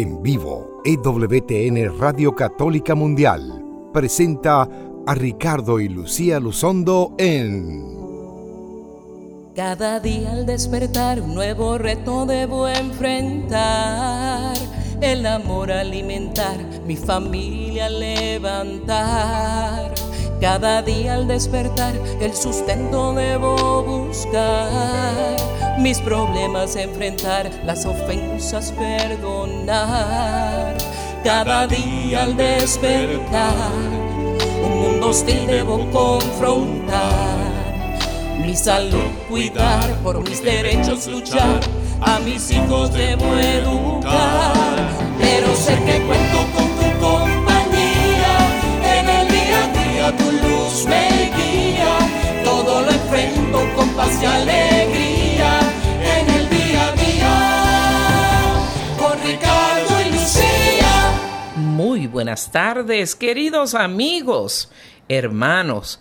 En vivo, EWTN Radio Católica Mundial presenta a Ricardo y Lucía Luzondo en... Cada día al despertar un nuevo reto debo enfrentar. El amor alimentar, mi familia levantar. Cada día al despertar el sustento debo buscar. Mis problemas enfrentar, las ofensas perdonar. Cada día al despertar un mundo hostil debo confrontar. Mi salud cuidar, por mis derechos luchar. A mis hijos debo educar. Pero sé que cuento con paz y alegría en el día a día. Con Ricardo y Lucía. Muy buenas tardes, queridos amigos, hermanos,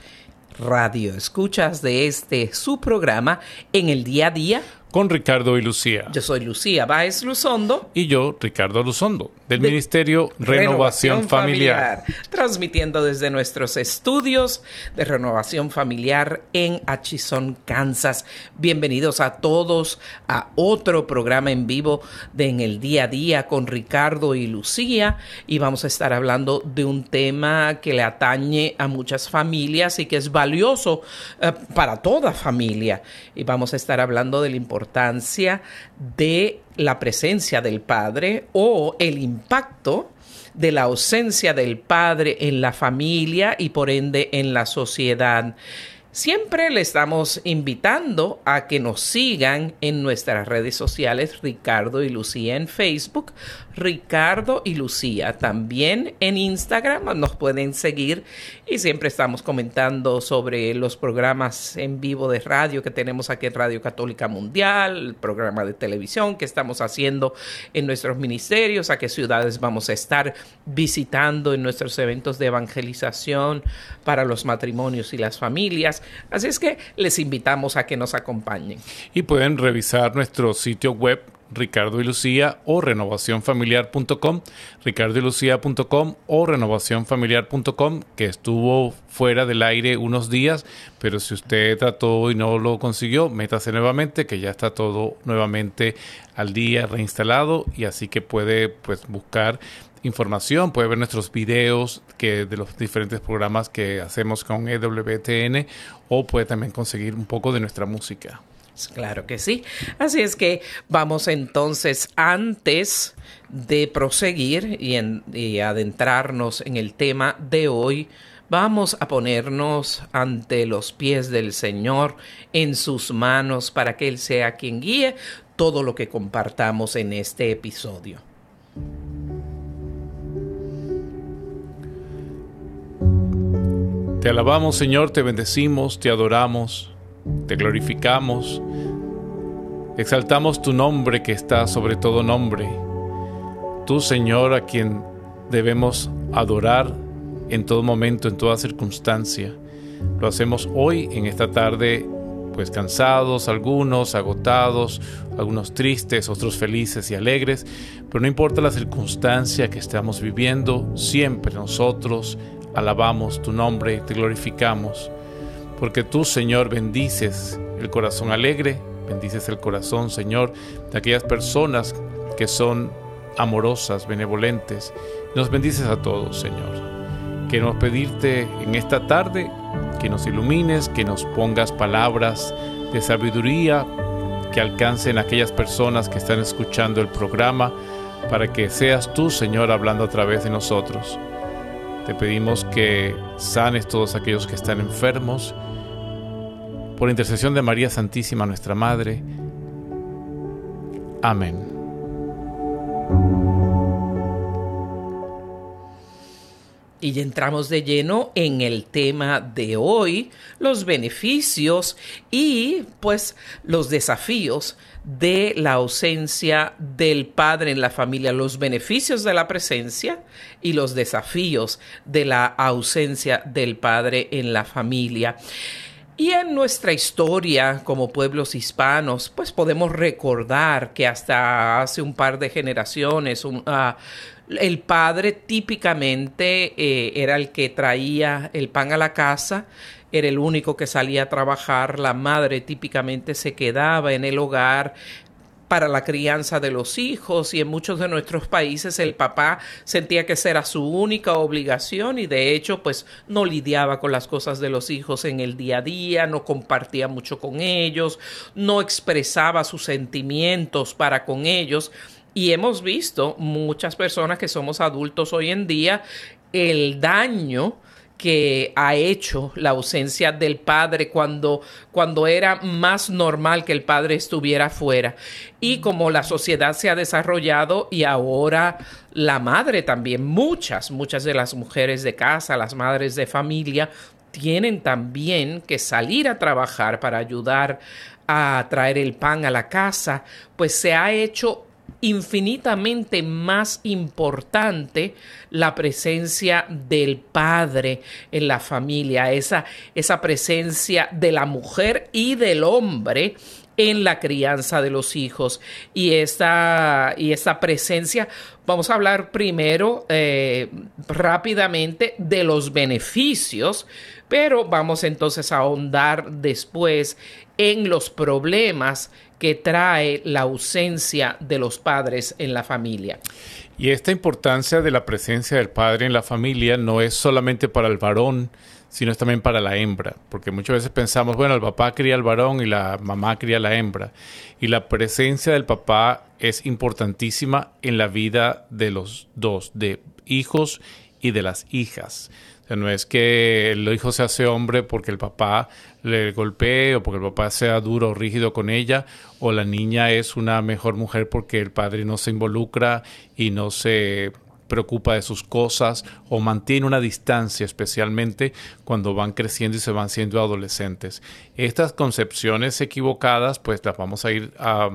radio escuchas de este su programa en el día a día. Con Ricardo y Lucía. Yo soy Lucía Báez Luzondo. Y yo, Ricardo Luzondo, del de Ministerio Renovación, Familiar. Transmitiendo desde nuestros estudios de Renovación Familiar en Atchison, Kansas. Bienvenidos a todos a otro programa en vivo de En el Día a Día con Ricardo y Lucía. Y vamos a estar hablando de un tema que le atañe a muchas familias y que es valioso eh, para toda familia. Y vamos a estar hablando del importante importancia de la presencia del padre o el impacto de la ausencia del padre en la familia y por ende en la sociedad. Siempre le estamos invitando a que nos sigan en nuestras redes sociales Ricardo y Lucía en Facebook, Ricardo y Lucía también en Instagram nos pueden seguir y siempre estamos comentando sobre los programas en vivo de radio que tenemos aquí en Radio Católica Mundial, el programa de televisión que estamos haciendo en nuestros ministerios, a qué ciudades vamos a estar visitando en nuestros eventos de evangelización para los matrimonios y las familias Así es que les invitamos a que nos acompañen. Y pueden revisar nuestro sitio web Ricardo y Lucía o renovacionfamiliar.com, ricardoylucía.com o renovacionfamiliar.com, que estuvo fuera del aire unos días, pero si usted trató y no lo consiguió, métase nuevamente, que ya está todo nuevamente al día reinstalado y así que puede pues buscar información, puede ver nuestros videos que de los diferentes programas que hacemos con EWTN o puede también conseguir un poco de nuestra música. Claro que sí. Así es que vamos entonces antes de proseguir y, y adentrarnos en el tema de hoy, vamos a ponernos ante los pies del Señor en sus manos para que Él sea quien guíe todo lo que compartamos en este episodio. Te alabamos Señor, te bendecimos, te adoramos, te glorificamos, exaltamos tu nombre que está sobre todo nombre. Tú Señor a quien debemos adorar en todo momento, en toda circunstancia. Lo hacemos hoy, en esta tarde, pues cansados, algunos agotados, algunos tristes, otros felices y alegres, pero no importa la circunstancia que estamos viviendo, siempre nosotros alabamos tu nombre, te glorificamos, porque tú, Señor, bendices el corazón alegre, bendices el corazón, Señor, de aquellas personas que son amorosas, benevolentes. Nos bendices a todos, Señor. Queremos pedirte en esta tarde que nos ilumines, que nos pongas palabras de sabiduría que alcancen a aquellas personas que están escuchando el programa, para que seas tú, Señor, hablando a través de nosotros. Te pedimos que sanes todos aquellos que están enfermos. Por intercesión de María Santísima, nuestra Madre. Amén. Y entramos de lleno en el tema de hoy, los beneficios y pues los desafíos de la ausencia del padre en la familia, los beneficios de la presencia y los desafíos de la ausencia del padre en la familia. Y en nuestra historia como pueblos hispanos, pues podemos recordar que hasta hace un par de generaciones ah, el padre típicamente eh, era el que traía el pan a la casa, era el único que salía a trabajar, la madre típicamente se quedaba en el hogar para la crianza de los hijos y en muchos de nuestros países el papá sentía que esa era su única obligación y de hecho pues no lidiaba con las cosas de los hijos en el día a día, no compartía mucho con ellos, no expresaba sus sentimientos para con ellos. Y hemos visto muchas personas que somos adultos hoy en día el daño que ha hecho la ausencia del padre cuando, cuando era más normal que el padre estuviera fuera. Y como la sociedad se ha desarrollado y ahora la madre también, muchas, muchas de las mujeres de casa, las madres de familia, tienen también que salir a trabajar para ayudar a traer el pan a la casa, pues se ha hecho infinitamente más importante la presencia del padre en la familia, esa, esa presencia de la mujer y del hombre en la crianza de los hijos. Y esta, y esta presencia, vamos a hablar primero eh, rápidamente de los beneficios, pero vamos entonces a ahondar después en los problemas que trae la ausencia de los padres en la familia. Y esta importancia de la presencia del padre en la familia no es solamente para el varón, sino es también para la hembra, porque muchas veces pensamos, bueno, el papá cría al varón y la mamá cría a la hembra, y la presencia del papá es importantísima en la vida de los dos, de hijos y de las hijas no es que el hijo se hace hombre porque el papá le golpee o porque el papá sea duro o rígido con ella, o la niña es una mejor mujer porque el padre no se involucra y no se preocupa de sus cosas o mantiene una distancia, especialmente cuando van creciendo y se van siendo adolescentes. Estas concepciones equivocadas, pues las vamos a ir a,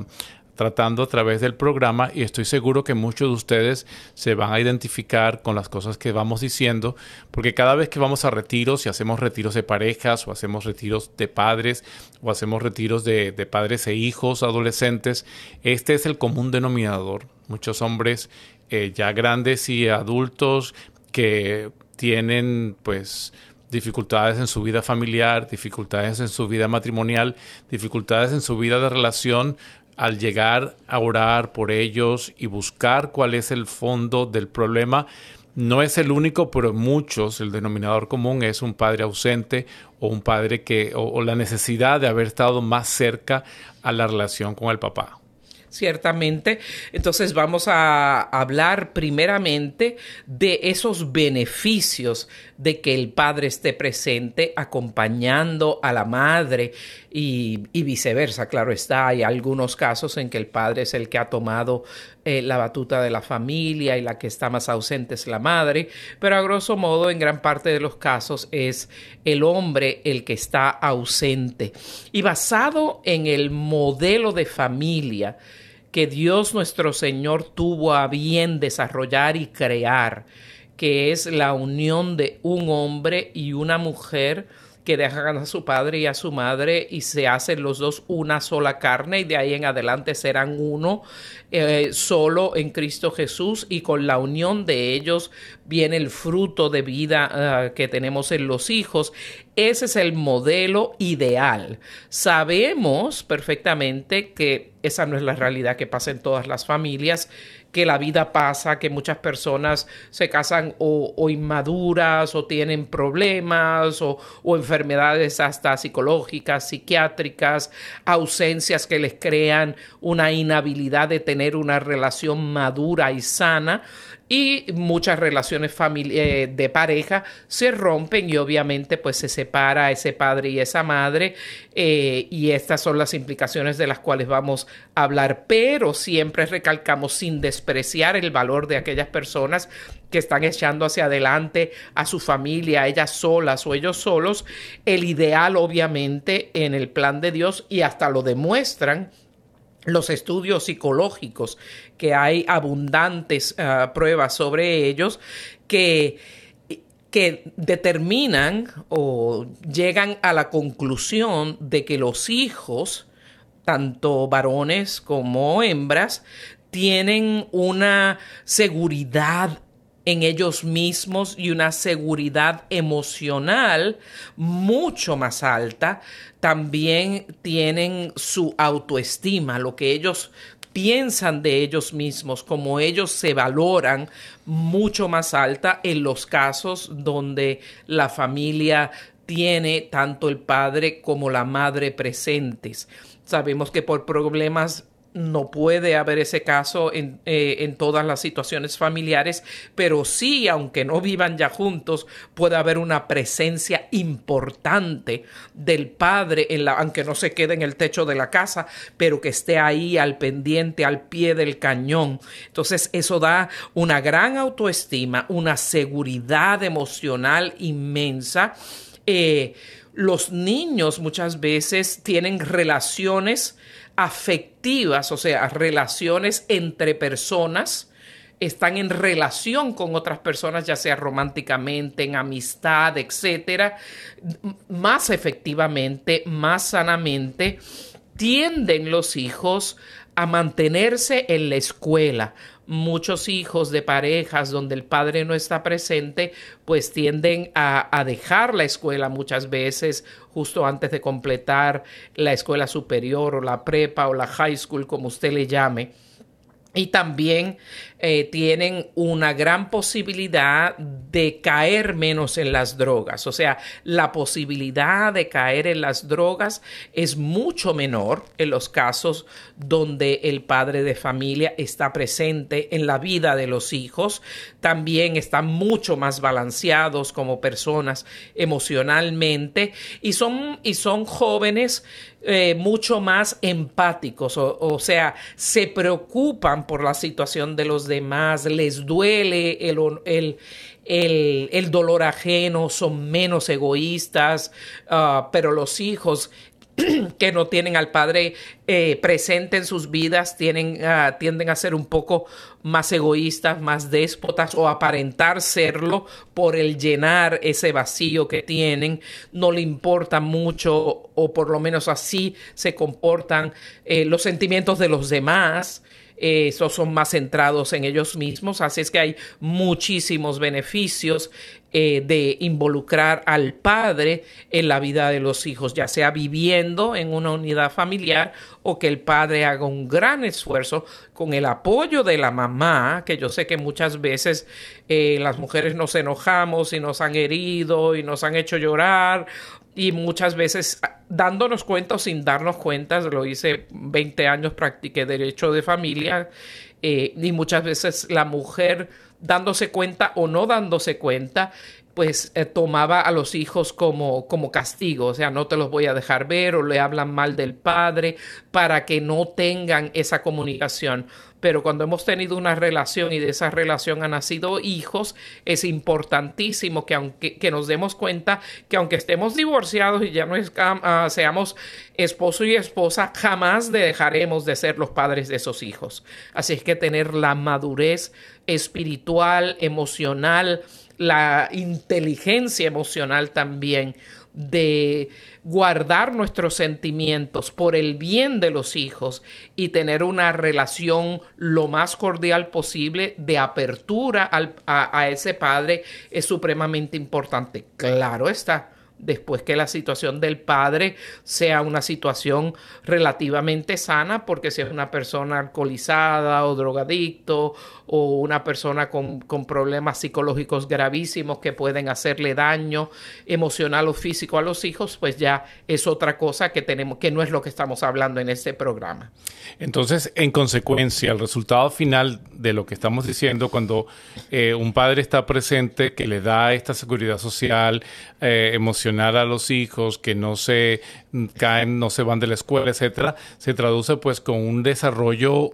tratando a través del programa y estoy seguro que muchos de ustedes se van a identificar con las cosas que vamos diciendo, porque cada vez que vamos a retiros y hacemos retiros de parejas o hacemos retiros de padres o hacemos retiros de, padres e hijos adolescentes, este es el común denominador. Muchos hombres eh, ya grandes y adultos que tienen pues dificultades en su vida familiar, dificultades en su vida matrimonial, dificultades en su vida de relación al llegar a orar por ellos y buscar cuál es el fondo del problema, no es el único, pero muchos, el denominador común es un padre ausente o un padre que, o, la necesidad de haber estado más cerca a la relación con el papá ciertamente. Entonces vamos a hablar primeramente de esos beneficios de que el padre esté presente acompañando a la madre y, viceversa. Claro está, hay algunos casos en que el padre es el que ha tomado eh, la batuta de la familia y la que está más ausente es la madre, pero a grosso modo en gran parte de los casos es el hombre el que está ausente. Y basado en el modelo de familia, que Dios nuestro Señor tuvo a bien desarrollar y crear, que es la unión de un hombre y una mujer que dejan a su padre y a su madre y se hacen los dos una sola carne y de ahí en adelante serán uno eh, solo en Cristo Jesús y con la unión de ellos viene el fruto de vida ah, que tenemos en los hijos. Ese es el modelo ideal. Sabemos perfectamente que esa no es la realidad que pasa en todas las familias que la vida pasa, que muchas personas se casan o, inmaduras o tienen problemas o, o, enfermedades hasta psicológicas, psiquiátricas, ausencias que les crean una inhabilidad de tener una relación madura y sana y muchas relaciones eh, de pareja se rompen y obviamente pues se separa ese padre y esa madre eh, y estas son las implicaciones de las cuales vamos a hablar pero siempre recalcamos sin despreciar el valor de aquellas personas que están echando hacia adelante a su familia, ellas solas o ellos solos, el ideal obviamente en el plan de Dios y hasta lo demuestran los estudios psicológicos, que hay abundantes ah, pruebas sobre ellos, que que determinan o llegan a la conclusión de que los hijos, tanto varones como hembras, tienen una seguridad en ellos mismos y una seguridad emocional mucho más alta. También tienen su autoestima, lo que ellos piensan de ellos mismos, como ellos se valoran mucho más alta en los casos donde la familia tiene tanto el padre como la madre presentes. Sabemos que por problemas no puede haber ese caso en, eh, en, todas las situaciones familiares, pero sí, aunque no vivan ya juntos, puede haber una presencia importante del padre, en la, aunque no se quede en el techo de la casa, pero que esté ahí al pendiente, al pie del cañón. Entonces, eso da una gran autoestima, una seguridad emocional inmensa. Eh, los niños muchas veces tienen relaciones afectivas, o sea, relaciones entre personas, están en relación con otras personas, ya sea románticamente, en amistad, etcétera, más efectivamente, más sanamente, tienden los hijos a mantenerse en la escuela, muchos hijos de parejas donde el padre no está presente, pues tienden a, dejar la escuela muchas veces justo antes de completar la escuela superior o la prepa o la high school, como usted le llame y también eh, tienen una gran posibilidad de caer menos en las drogas. O sea, la posibilidad de caer en las drogas es mucho menor en los casos donde el padre de familia está presente en la vida de los hijos. También están mucho más balanceados como personas emocionalmente y son, y son jóvenes eh, mucho más empáticos, o, sea, se preocupan por la situación de los demás, les duele el, el, dolor ajeno, son menos egoístas, ah, pero los hijos que no tienen al padre eh, presente en sus vidas tienen, ah, tienden a ser un poco más egoístas, más déspotas o aparentar serlo por el llenar ese vacío que tienen. No le importa mucho o por lo menos así se comportan eh, los sentimientos de los demás esos son más centrados en ellos mismos, así es que hay muchísimos beneficios eh, de involucrar al padre en la vida de los hijos, ya sea viviendo en una unidad familiar o que el padre haga un gran esfuerzo con el apoyo de la mamá, que yo sé que muchas veces eh, las mujeres nos enojamos y nos han herido y nos han hecho llorar y muchas veces ah, dándonos cuenta o sin darnos cuenta, lo hice 20 años, practiqué derecho de familia eh, y muchas veces la mujer dándose cuenta o no dándose cuenta, pues eh, tomaba a los hijos como, como castigo, o sea, no te los voy a dejar ver o le hablan mal del padre para que no tengan esa comunicación pero cuando hemos tenido una relación y de esa relación han nacido hijos, es importantísimo que, aunque, que nos demos cuenta que aunque estemos divorciados y ya no ah, seamos esposo y esposa, jamás dejaremos de ser los padres de esos hijos. Así es que tener la madurez espiritual, emocional, la inteligencia emocional también de guardar nuestros sentimientos por el bien de los hijos y tener una relación lo más cordial posible de apertura a, a ese padre es supremamente importante. Claro está después que la situación del padre sea una situación relativamente sana, porque si es una persona alcoholizada o drogadicto o una persona con, problemas psicológicos gravísimos que pueden hacerle daño emocional o físico a los hijos, pues ya es otra cosa que tenemos, que no es lo que estamos hablando en este programa. Entonces, en consecuencia, el resultado final de lo que estamos diciendo, cuando eh, un padre está presente, que le da esta seguridad social, eh, emocional a los hijos, que no se caen, no se van de la escuela, etcétera, se traduce pues con un desarrollo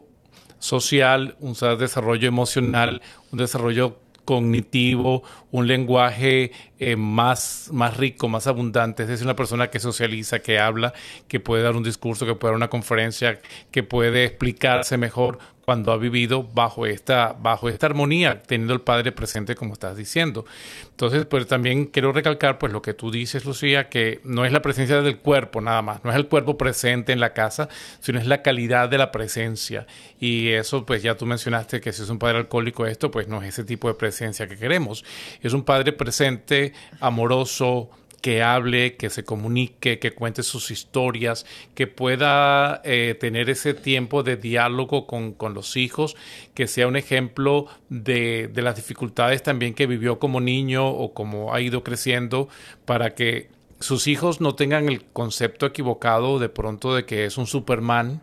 social, un desarrollo emocional, un desarrollo cognitivo, un lenguaje eh, más, más rico, más abundante. Es decir, una persona que socializa, que habla, que puede dar un discurso, que puede dar una conferencia, que puede explicarse mejor cuando ha vivido bajo esta, bajo esta armonía, teniendo el Padre presente, como estás diciendo. Entonces, pues también quiero recalcar, pues lo que tú dices, Lucía, que no es la presencia del cuerpo nada más, no es el cuerpo presente en la casa, sino es la calidad de la presencia. Y eso, pues ya tú mencionaste que si es un padre alcohólico esto, pues no es ese tipo de presencia que queremos. Es un padre presente, amoroso, que hable, que se comunique, que cuente sus historias, que pueda eh, tener ese tiempo de diálogo con, los hijos, que sea un ejemplo de, de, las dificultades también que vivió como niño o como ha ido creciendo para que sus hijos no tengan el concepto equivocado de pronto de que es un Superman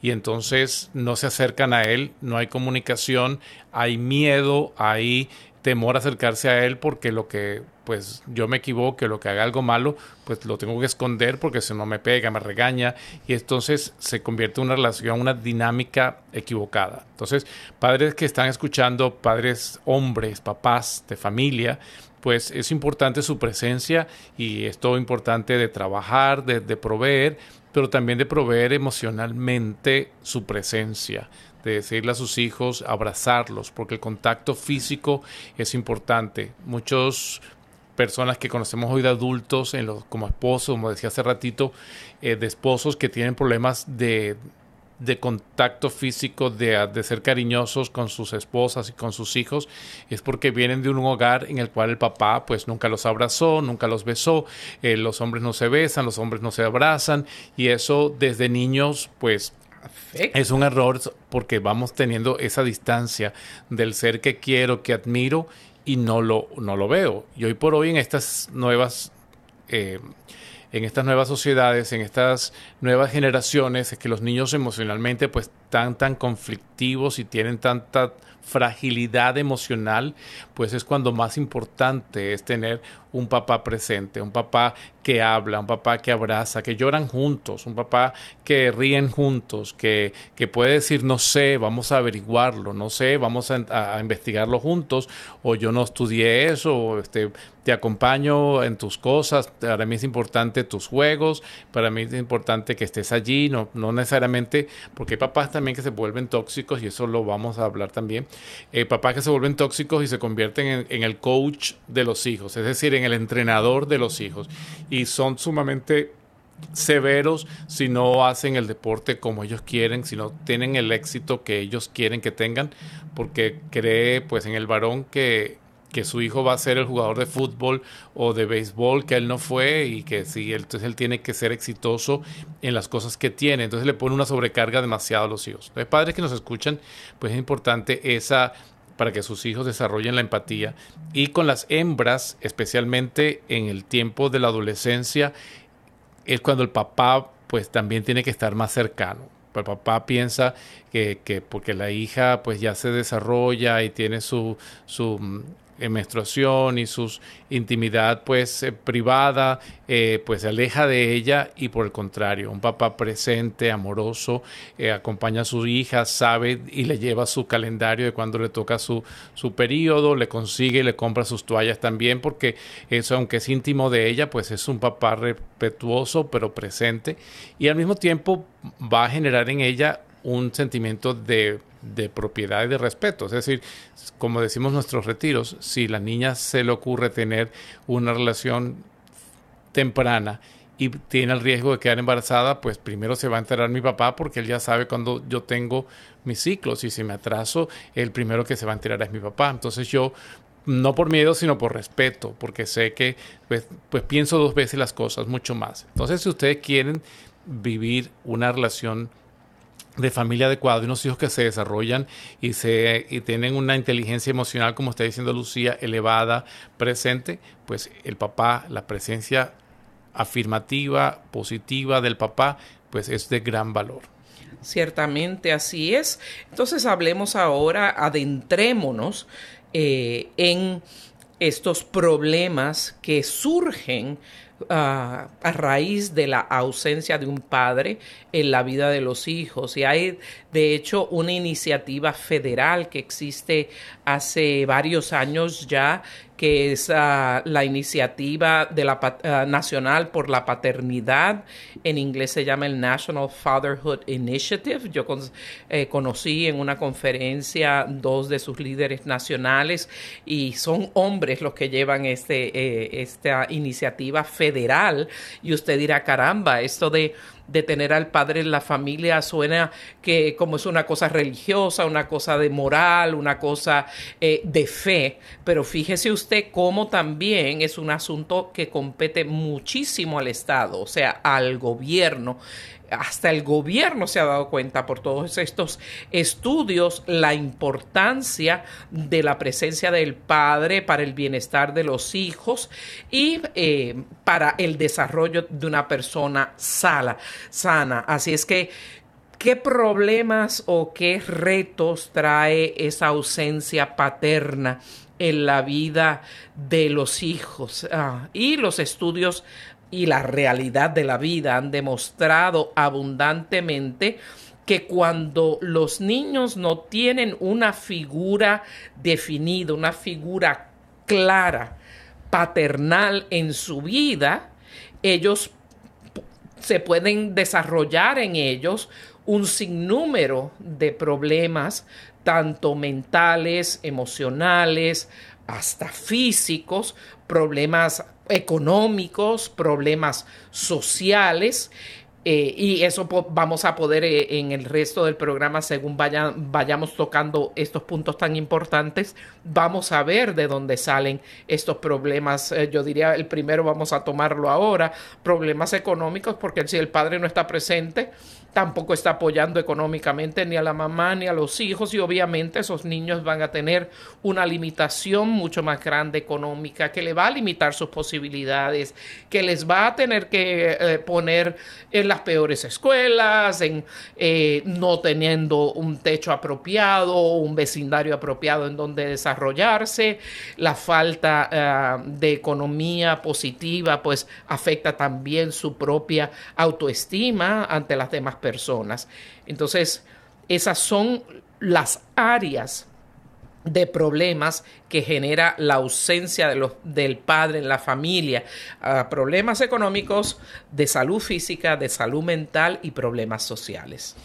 y entonces no se acercan a él, no hay comunicación, hay miedo, hay temor a acercarse a él porque lo que pues yo me equivoque, lo que haga algo malo, pues lo tengo que esconder porque si no me pega, me regaña y entonces se convierte en una relación, una dinámica equivocada. Entonces, padres que están escuchando, padres hombres, papás de familia, pues es importante su presencia y es todo importante de trabajar, de, de proveer, pero también de proveer emocionalmente su presencia de decirle a sus hijos, abrazarlos, porque el contacto físico es importante. Muchas personas que conocemos hoy de adultos, en los, como esposos, como decía hace ratito, eh, de esposos que tienen problemas de, de contacto físico, de, de, ser cariñosos con sus esposas y con sus hijos, es porque vienen de un hogar en el cual el papá pues nunca los abrazó, nunca los besó, eh, los hombres no se besan, los hombres no se abrazan y eso desde niños pues es un error porque vamos teniendo esa distancia del ser que quiero, que admiro y no lo, no lo veo. Y hoy por hoy en estas nuevas... Eh, en estas nuevas sociedades, en estas nuevas generaciones, es que los niños emocionalmente pues están tan conflictivos y tienen tanta fragilidad emocional, pues es cuando más importante es tener un papá presente, un papá que habla, un papá que abraza, que lloran juntos, un papá que ríen juntos, que, que puede decir, no sé, vamos a averiguarlo, no sé, vamos a, investigarlo juntos, o yo no estudié eso, o este, te acompaño en tus cosas, para mí es importante tus juegos, para mí es importante que estés allí, no, no necesariamente, porque hay papás también que se vuelven tóxicos, y eso lo vamos a hablar también, eh, papás que se vuelven tóxicos y se convierten en, en el coach de los hijos, es decir, en el entrenador de los hijos y son sumamente severos si no hacen el deporte como ellos quieren, si no tienen el éxito que ellos quieren que tengan, porque cree pues en el varón que, que su hijo va a ser el jugador de fútbol o de béisbol que él no fue y que sí, entonces él tiene que ser exitoso en las cosas que tiene, entonces le pone una sobrecarga demasiado a los hijos. Los padres que nos escuchan, pues es importante esa para que sus hijos desarrollen la empatía. Y con las hembras, especialmente en el tiempo de la adolescencia, es cuando el papá pues también tiene que estar más cercano. El papá piensa que, que porque la hija pues ya se desarrolla y tiene su, su menstruación y su intimidad pues eh, privada eh, pues se aleja de ella y por el contrario un papá presente amoroso eh, acompaña a su hija sabe y le lleva su calendario de cuando le toca su, su periodo le consigue y le compra sus toallas también porque eso aunque es íntimo de ella pues es un papá respetuoso pero presente y al mismo tiempo va a generar en ella un sentimiento de de propiedad y de respeto. Es decir, como decimos nuestros retiros, si la niña se le ocurre tener una relación temprana y tiene el riesgo de quedar embarazada, pues primero se va a enterar mi papá porque él ya sabe cuando yo tengo mis ciclos y si me atraso, el primero que se va a enterar es mi papá. Entonces yo no por miedo, sino por respeto, porque sé que pues, pues pienso dos veces las cosas, mucho más. Entonces, si ustedes quieren vivir una relación de familia adecuada, de unos hijos que se desarrollan y, se, y tienen una inteligencia emocional, como está diciendo Lucía, elevada, presente, pues el papá, la presencia afirmativa, positiva del papá, pues es de gran valor. Ciertamente así es. Entonces hablemos ahora, adentrémonos eh, en estos problemas que surgen a raíz de la ausencia de un padre en la vida de los hijos. Y hay, de hecho, una iniciativa federal que existe hace varios años ya que es ah, la iniciativa de la, ah, nacional por la paternidad. En inglés se llama el National Fatherhood Initiative. Yo eh, conocí en una conferencia dos de sus líderes nacionales y son hombres los que llevan este, eh, esta iniciativa federal. Y usted dirá, caramba, esto de de tener al padre en la familia suena que como es una cosa religiosa, una cosa de moral, una cosa eh, de fe, pero fíjese usted cómo también es un asunto que compete muchísimo al Estado, o sea, al gobierno hasta el gobierno se ha dado cuenta por todos estos estudios la importancia de la presencia del padre para el bienestar de los hijos y eh, para el desarrollo de una persona sana, sana. Así es que ¿Qué problemas o qué retos trae esa ausencia paterna en la vida de los hijos? Ah, y los estudios y la realidad de la vida han demostrado abundantemente que cuando los niños no tienen una figura definida, una figura clara, paternal en su vida, ellos se pueden desarrollar en ellos un sinnúmero de problemas, tanto mentales, emocionales, hasta físicos, problemas económicos, problemas sociales. Eh, y eso vamos a poder eh, en el resto del programa, según vayamos tocando estos puntos tan importantes, vamos a ver de dónde salen estos problemas. Eh, yo diría, el primero vamos a tomarlo ahora, problemas económicos, porque si el padre no está presente, tampoco está apoyando económicamente ni a la mamá ni a los hijos y obviamente esos niños van a tener una limitación mucho más grande económica que le va a limitar sus posibilidades, que les va a tener que eh, poner en las peores escuelas, en eh, no teniendo un techo apropiado, un vecindario apropiado en donde desarrollarse, la falta eh, de economía positiva pues afecta también su propia autoestima ante las demás personas. Entonces, esas son las áreas de problemas que genera la ausencia del padre en la familia, ah, problemas económicos, de salud física, de salud mental y problemas sociales.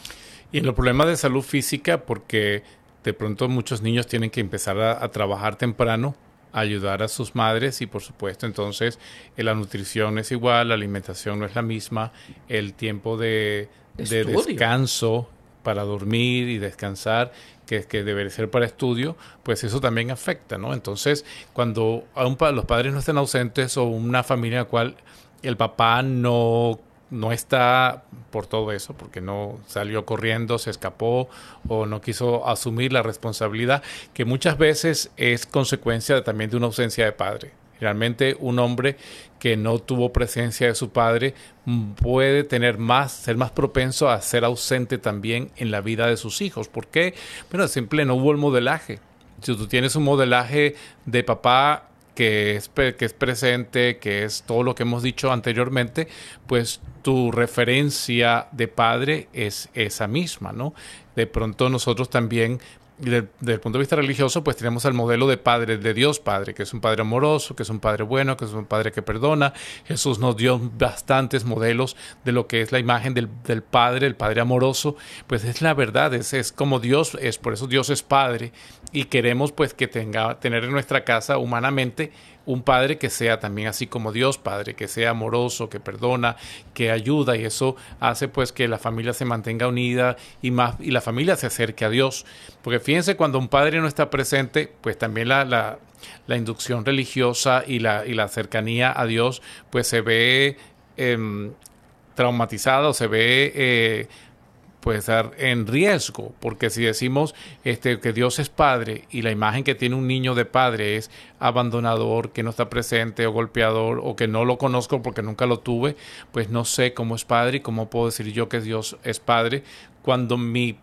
Y en los problemas de salud física, porque de pronto muchos niños tienen que empezar a, trabajar temprano, ayudar a sus madres y por supuesto entonces eh, la nutrición es igual, la alimentación no es la misma, el tiempo de, de, descanso para dormir y descansar, que, que debe ser para estudio, pues eso también afecta, ¿no? Entonces, cuando los padres no estén ausentes o una familia en la cual el papá no no está por todo eso, porque no salió corriendo, se escapó o no quiso asumir la responsabilidad, que muchas veces es consecuencia también de una ausencia de padre. Realmente un hombre que no tuvo presencia de su padre puede tener más, ser más propenso a ser ausente también en la vida de sus hijos. ¿Por qué? Bueno, simple no hubo el modelaje. Si tú tienes un modelaje de papá que es, que es presente, que es todo lo que hemos dicho anteriormente, pues tu referencia de padre es esa misma, ¿no? De pronto nosotros también desde, el punto de vista religioso, pues tenemos el modelo de Padre, de Dios Padre, que es un Padre amoroso, que es un Padre bueno, que es un Padre que perdona. Jesús nos dio bastantes modelos de lo que es la imagen del, del Padre, el Padre amoroso. Pues es la verdad, es, es como Dios es, por eso Dios es Padre y queremos pues que tenga, tener en nuestra casa humanamente un padre que sea también así como Dios Padre, que sea amoroso, que perdona, que ayuda y eso hace pues que la familia se mantenga unida y más y la familia se acerque a Dios. Porque fíjense cuando un padre no está presente, pues también la, la, inducción religiosa y la, y la cercanía a Dios pues se ve eh, traumatizada o se ve eh, puede estar en riesgo, porque si decimos este, que Dios es padre y la imagen que tiene un niño de padre es abandonador, que no está presente o golpeador o que no lo conozco porque nunca lo tuve, pues no sé cómo es padre y cómo puedo decir yo que Dios es padre cuando mi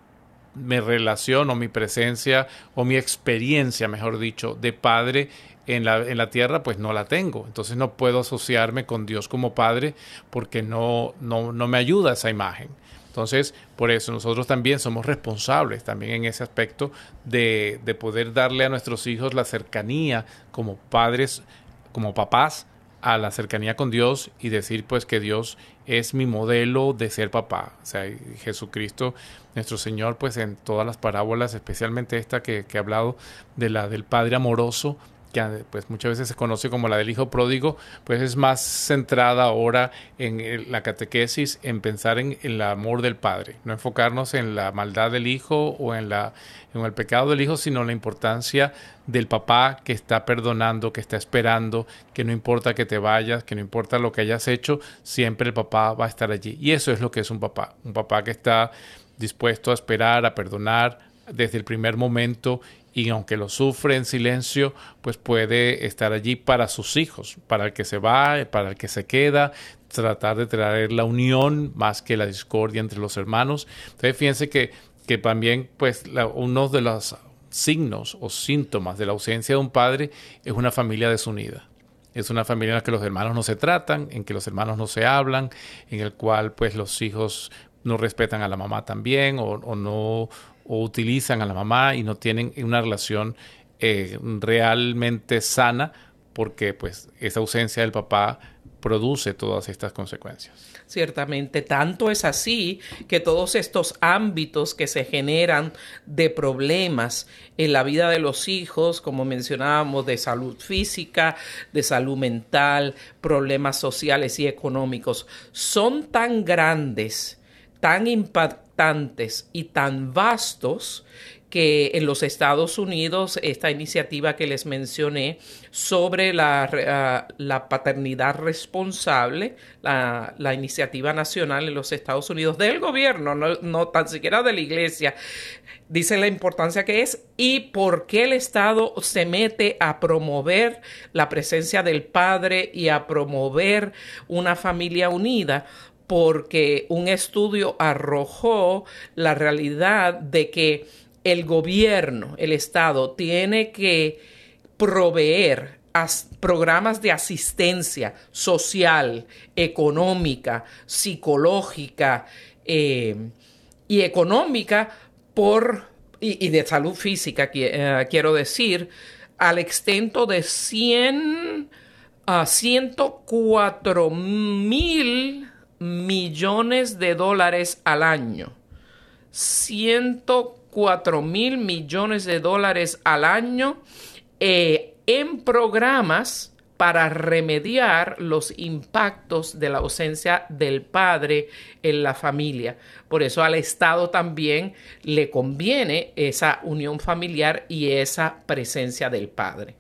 mi relación o mi presencia o mi experiencia, mejor dicho, de padre en la, en la tierra, pues no la tengo. Entonces no puedo asociarme con Dios como padre porque no, no, no me ayuda esa imagen. Entonces, por eso nosotros también somos responsables, también en ese aspecto, de, de poder darle a nuestros hijos la cercanía como padres, como papás, a la cercanía con Dios y decir pues que Dios es mi modelo de ser papá. O sea, Jesucristo, nuestro Señor, pues en todas las parábolas, especialmente esta que, que he hablado de la del Padre amoroso, que pues muchas veces se conoce como la del hijo pródigo, pues es más centrada ahora en la catequesis, en pensar en, el amor del padre, no enfocarnos en la maldad del hijo o en, la, en el pecado del hijo, sino la importancia del papá que está perdonando, que está esperando, que no importa que te vayas, que no importa lo que hayas hecho, siempre el papá va a estar allí. Y eso es lo que es un papá, un papá que está dispuesto a esperar, a perdonar desde el primer momento y aunque lo sufre en silencio, pues puede estar allí para sus hijos, para el que se va, para el que se queda, tratar de traer la unión más que la discordia entre los hermanos. Entonces fíjense que, que también pues uno de los signos o síntomas de la ausencia de un padre es una familia desunida. Es una familia en la que los hermanos no se tratan, en que los hermanos no se hablan, en el cual pues los hijos no respetan a la mamá también o, o no o utilizan a la mamá y no tienen una relación eh, realmente sana porque pues esa ausencia del papá produce todas estas consecuencias. Ciertamente, tanto es así que todos estos ámbitos que se generan de problemas en la vida de los hijos, como mencionábamos, de salud física, de salud mental, problemas sociales y económicos, son tan grandes, tan impactantes, y tan vastos que en los Estados Unidos esta iniciativa que les mencioné sobre la, ah, la paternidad responsable, la, la, iniciativa nacional en los Estados Unidos del gobierno, no, no tan siquiera de la iglesia, dice la importancia que es y por qué el Estado se mete a promover la presencia del padre y a promover una familia unida porque un estudio arrojó la realidad de que el gobierno, el Estado, tiene que proveer programas de asistencia social, económica, psicológica eh, y económica por y, de salud física, eh, quiero decir, al extento de 100 a 104 mil millones de dólares al año. 104 mil millones de dólares al año eh, en programas para remediar los impactos de la ausencia del padre en la familia. Por eso al Estado también le conviene esa unión familiar y esa presencia del padre.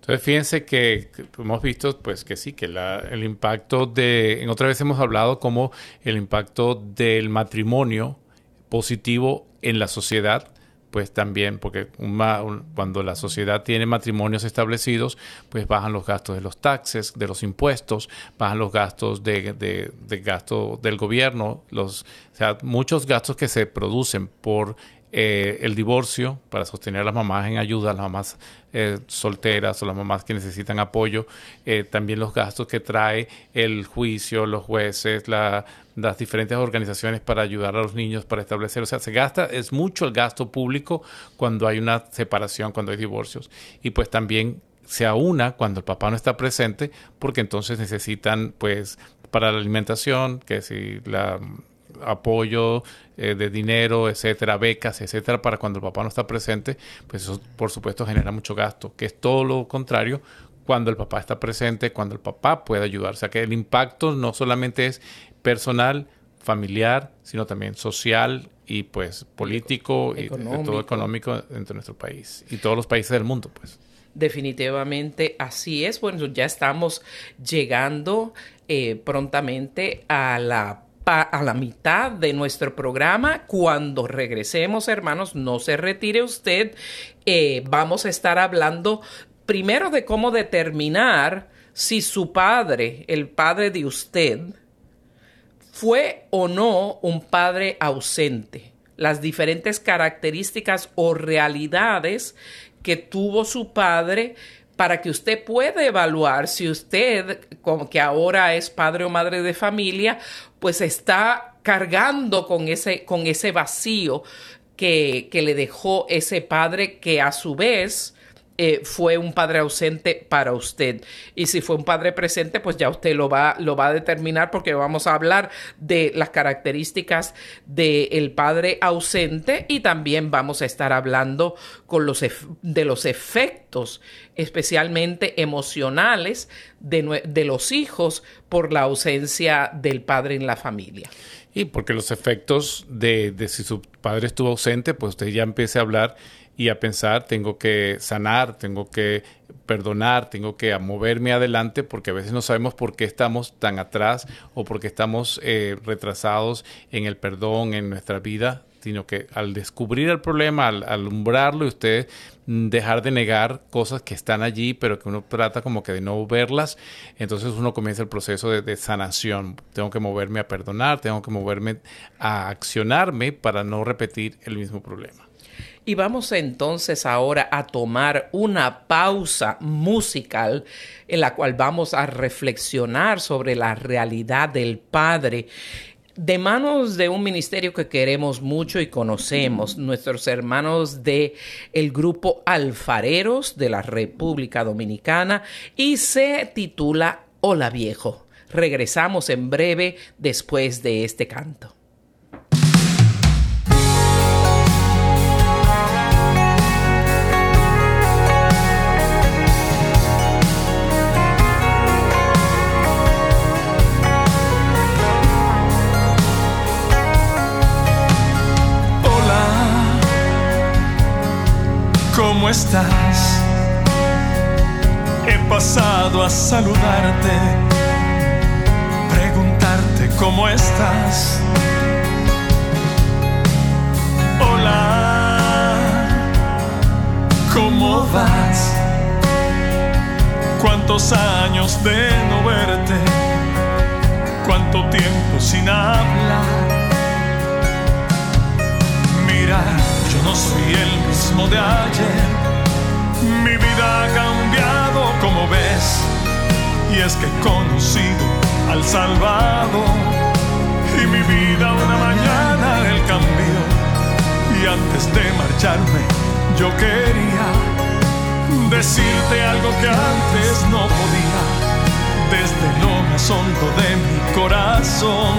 Entonces fíjense que, hemos visto pues que sí, que el impacto de, en otra vez hemos hablado como el impacto del matrimonio positivo en la sociedad, pues también, porque cuando la sociedad tiene matrimonios establecidos, pues bajan los gastos de los taxes, de los impuestos, bajan los gastos de, de, gasto del gobierno, los, o sea, muchos gastos que se producen por eh, el divorcio para sostener a las mamás en ayuda, a las mamás eh, solteras o las mamás que necesitan apoyo, eh, también los gastos que trae el juicio, los jueces, las diferentes organizaciones para ayudar a los niños, para establecer, o sea, se gasta, es mucho el gasto público cuando hay una separación, cuando hay divorcios, y pues también se aúna cuando el papá no está presente, porque entonces necesitan, pues, para la alimentación, que si la apoyo eh, de dinero, etcétera, becas, etcétera, para cuando el papá no está presente, pues eso por supuesto genera mucho gasto, que es todo lo contrario cuando el papá está presente, cuando el papá puede ayudar. O sea que el impacto no solamente es personal, familiar, sino también social y pues político y todo económico dentro de nuestro país y todos los países del mundo, pues. Definitivamente así es. Bueno, ya estamos llegando eh, prontamente a la a la mitad de nuestro programa. Cuando regresemos, hermanos, no se retire usted. Eh, vamos a estar hablando primero de cómo determinar si su padre, el padre de usted, fue o no un padre ausente. Las diferentes características o realidades que tuvo su padre para que usted pueda evaluar si usted, como que ahora es padre o madre de familia, pues está cargando con ese, con ese vacío que, que le dejó ese padre que a su vez eh, fue un padre ausente para usted. Y si fue un padre presente, pues ya usted lo va, lo va a determinar porque vamos a hablar de las características del padre ausente y también vamos a estar hablando con los de los efectos especialmente emocionales de, de los hijos por la ausencia del padre en la familia. Y porque los efectos de, de si su padre estuvo ausente, pues usted ya empiece a hablar y a pensar, tengo que sanar, tengo que perdonar, tengo que moverme adelante, porque a veces no sabemos por qué estamos tan atrás o por qué estamos eh, retrasados en el perdón en nuestra vida, sino que al descubrir el problema, al alumbrarlo y usted dejar de negar cosas que están allí, pero que uno trata como que de no verlas, entonces uno comienza el proceso de, de sanación. Tengo que moverme a perdonar, tengo que moverme a accionarme para no repetir el mismo problema. Y vamos entonces ahora a tomar una pausa musical en la cual vamos a reflexionar sobre la realidad del Padre de manos de un ministerio que queremos mucho y conocemos, nuestros hermanos de el grupo Alfareros de la República Dominicana y se titula Hola viejo. Regresamos en breve después de este canto. Estás? He pasado a saludarte, preguntarte cómo estás. Hola, ¿cómo vas? ¿Cuántos años de no verte? ¿Cuánto tiempo sin hablar? Mira yo no soy el mismo de ayer. Mi vida ha cambiado, como ves. Y es que he conocido al Salvador. Y mi vida una mañana él cambió. Y antes de marcharme, yo quería decirte algo que antes no podía. Desde lo más hondo de mi corazón,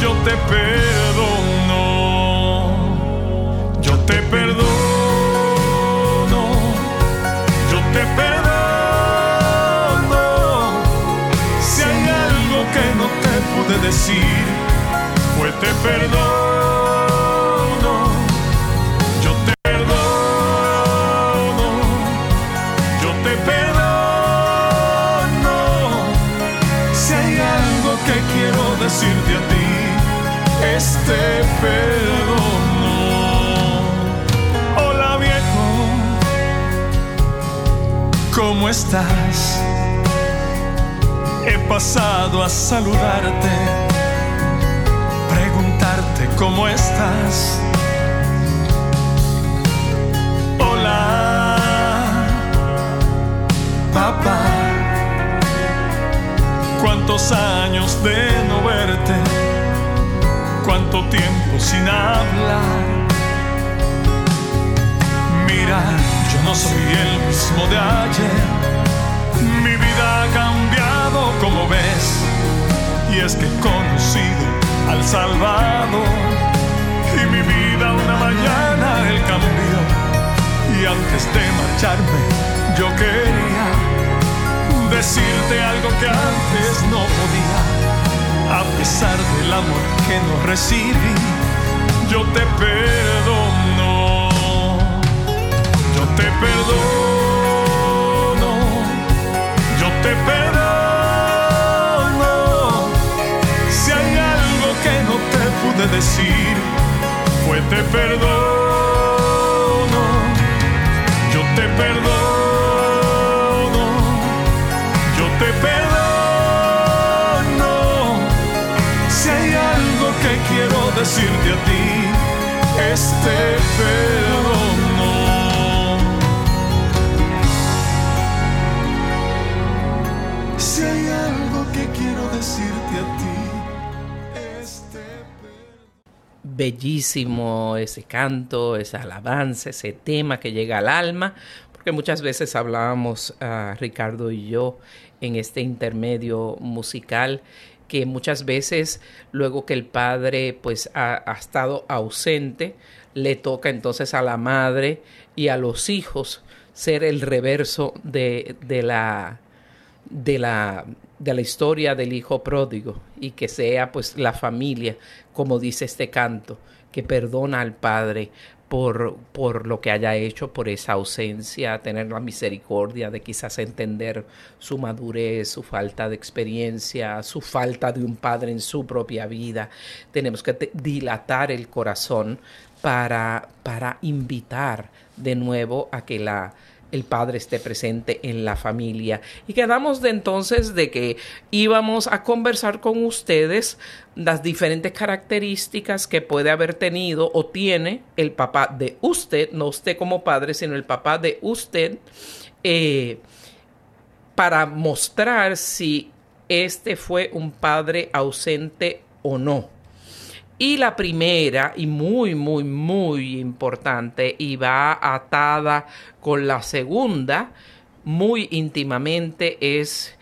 yo te perdono te perdono. Si hay algo que no te pude decir, pues te perdono. Yo te perdono, yo te perdono. Si hay algo que quiero decirte a ti, este perdón. ¿Cómo estás? He pasado a saludarte, preguntarte cómo estás. Hola, papá. ¿Cuántos años de no verte? ¿Cuánto tiempo sin hablar? Mira yo no soy el mismo de ayer. Mi vida ha cambiado, como ves. Y es que he conocido al Salvador. Y mi vida una mañana él cambió. Y antes de marcharme, yo quería decirte algo que antes no podía. A pesar del amor que no recibí, yo te perdono perdono, yo te perdono. Si hay algo que no te pude decir, pues te perdono, yo te perdono, yo te perdono. Si hay algo que quiero decirte a ti, este perdón. Bellísimo ese canto, esa alabanza, ese tema que llega al alma, porque muchas veces hablábamos, uh, Ricardo y yo, en este intermedio musical, que muchas veces luego que el padre pues ha, ha estado ausente, le toca entonces a la madre y a los hijos ser el reverso de, de la de la de la historia del hijo pródigo y que sea pues la familia, como dice este canto, que perdona al padre por, por lo que haya hecho, por esa ausencia, tener la misericordia de quizás entender su madurez, su falta de experiencia, su falta de un padre en su propia vida. Tenemos que dilatar el corazón para, para invitar de nuevo a que la, el padre esté presente en la familia. Y quedamos de entonces de que íbamos a conversar con ustedes las diferentes características que puede haber tenido o tiene el papá de usted, no usted como padre, sino el papá de usted, eh, para mostrar si este fue un padre ausente o no. Y la primera, y muy, muy, muy importante, y va atada con la segunda, muy íntimamente, es,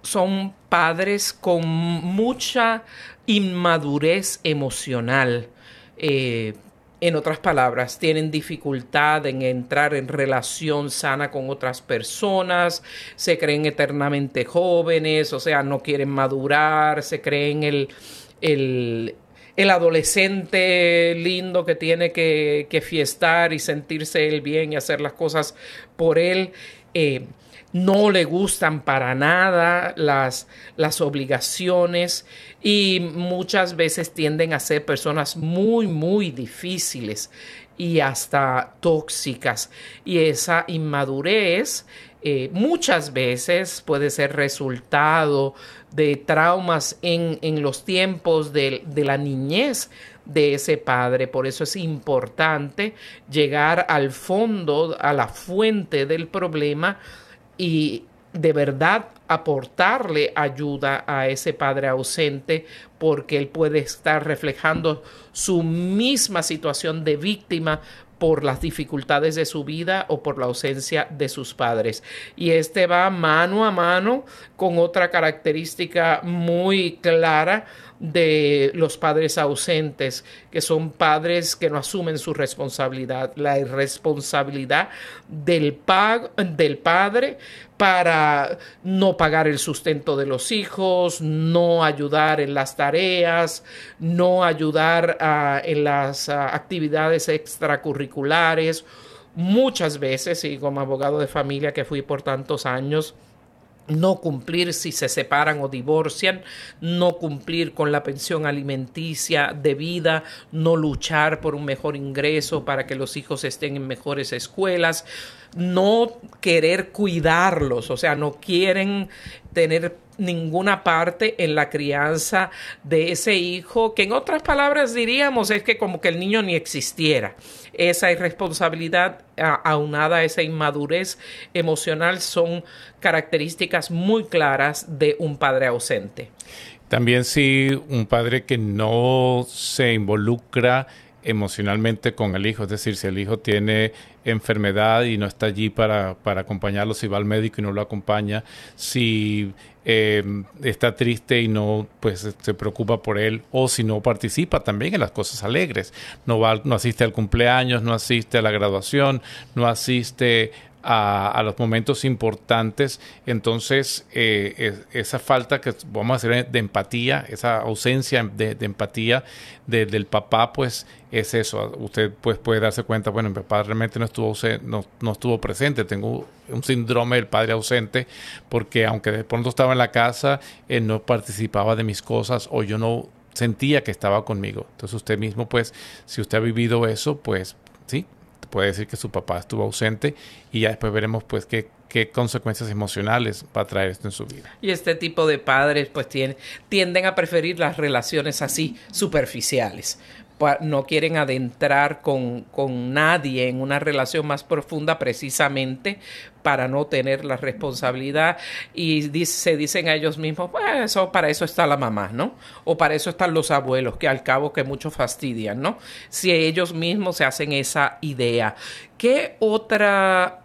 son padres con mucha inmadurez emocional. Eh, en otras palabras, tienen dificultad en entrar en relación sana con otras personas, se creen eternamente jóvenes, o sea, no quieren madurar, se creen el, el, el adolescente lindo que tiene que, fiestar y sentirse él bien y hacer las cosas por él. Eh, no le gustan para nada las, obligaciones y muchas veces tienden a ser personas muy, muy difíciles y hasta tóxicas. Y esa inmadurez eh, muchas veces puede ser resultado de traumas en, en los tiempos de, de la niñez de ese padre. Por eso es importante llegar al fondo, a la fuente del problema y de verdad aportarle ayuda a ese padre ausente porque él puede estar reflejando su misma situación de víctima por las dificultades de su vida o por la ausencia de sus padres. Y este va mano a mano con otra característica muy clara de los padres ausentes, que son padres que no asumen su responsabilidad, la irresponsabilidad del, del padre para no pagar el sustento de los hijos, no ayudar en las tareas, no ayudar ah, en las ah, actividades extracurriculares. Muchas veces, y como abogado de familia que fui por tantos años, no cumplir si se separan o divorcian, no cumplir con la pensión alimenticia debida, no luchar por un mejor ingreso para que los hijos estén en mejores escuelas, no querer cuidarlos, o sea, no quieren tener ninguna parte en la crianza de ese hijo, que en otras palabras diríamos es que como que el niño ni existiera. Esa irresponsabilidad aunada a esa inmadurez emocional son características muy claras de un padre ausente. También si un padre que no se involucra emocionalmente con el hijo, es decir, si el hijo tiene enfermedad y no está allí para, para acompañarlo, si va al médico y no lo acompaña, si eh, está triste y no pues se preocupa por él o si no participa también en las cosas alegres. No va no asiste al cumpleaños no asiste a la graduación no asiste a, los momentos importantes. Entonces, eh, esa falta que vamos a hacer de empatía, esa ausencia de, empatía del papá, pues es eso. Usted pues puede darse cuenta, bueno, mi papá realmente no estuvo, no, no estuvo presente. Tengo un síndrome del padre ausente porque aunque de pronto estaba en la casa, él no participaba de mis cosas o yo no sentía que estaba conmigo. Entonces usted mismo, pues, si usted ha vivido eso, pues sí, puede decir que su papá estuvo ausente y ya después veremos pues qué, qué consecuencias emocionales va a traer esto en su vida. Y este tipo de padres pues tienden a preferir las relaciones así superficiales no quieren adentrar con, con, nadie en una relación más profunda precisamente para no tener la responsabilidad y se dicen a ellos mismos, pues eso, para eso está la mamá, ¿no? O para eso están los abuelos, que al cabo que muchos fastidian, ¿no? Si ellos mismos se hacen esa idea. ¿Qué otro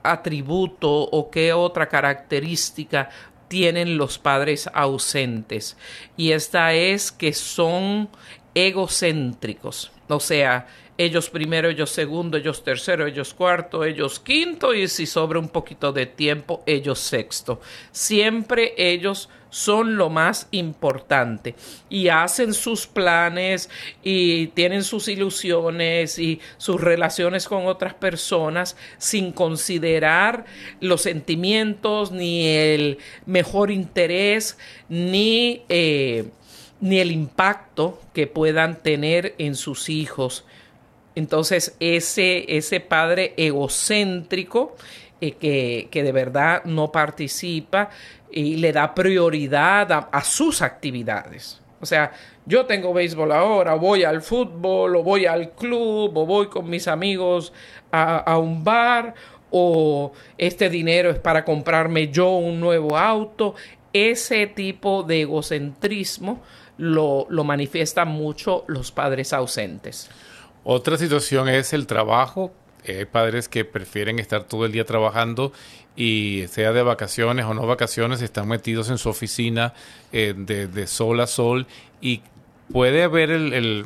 atributo o qué otra característica tienen los padres ausentes? Y esta es que son egocéntricos, o sea, ellos primero, ellos segundo, ellos tercero, ellos cuarto, ellos quinto y si sobra un poquito de tiempo, ellos sexto. Siempre ellos son lo más importante y hacen sus planes y tienen sus ilusiones y sus relaciones con otras personas sin considerar los sentimientos ni el mejor interés ni eh, ni el impacto que puedan tener en sus hijos. Entonces, ese, ese padre egocéntrico eh, que, que, de verdad no participa y le da prioridad a, sus actividades. O sea, yo tengo béisbol ahora, voy al fútbol, o voy al club, o voy con mis amigos a, a un bar, o este dinero es para comprarme yo un nuevo auto. Ese tipo de egocentrismo lo, lo manifiestan mucho los padres ausentes. Otra situación es el trabajo. Hay padres que prefieren estar todo el día trabajando y sea de vacaciones o no vacaciones, están metidos en su oficina eh, de, sol a sol y puede haber el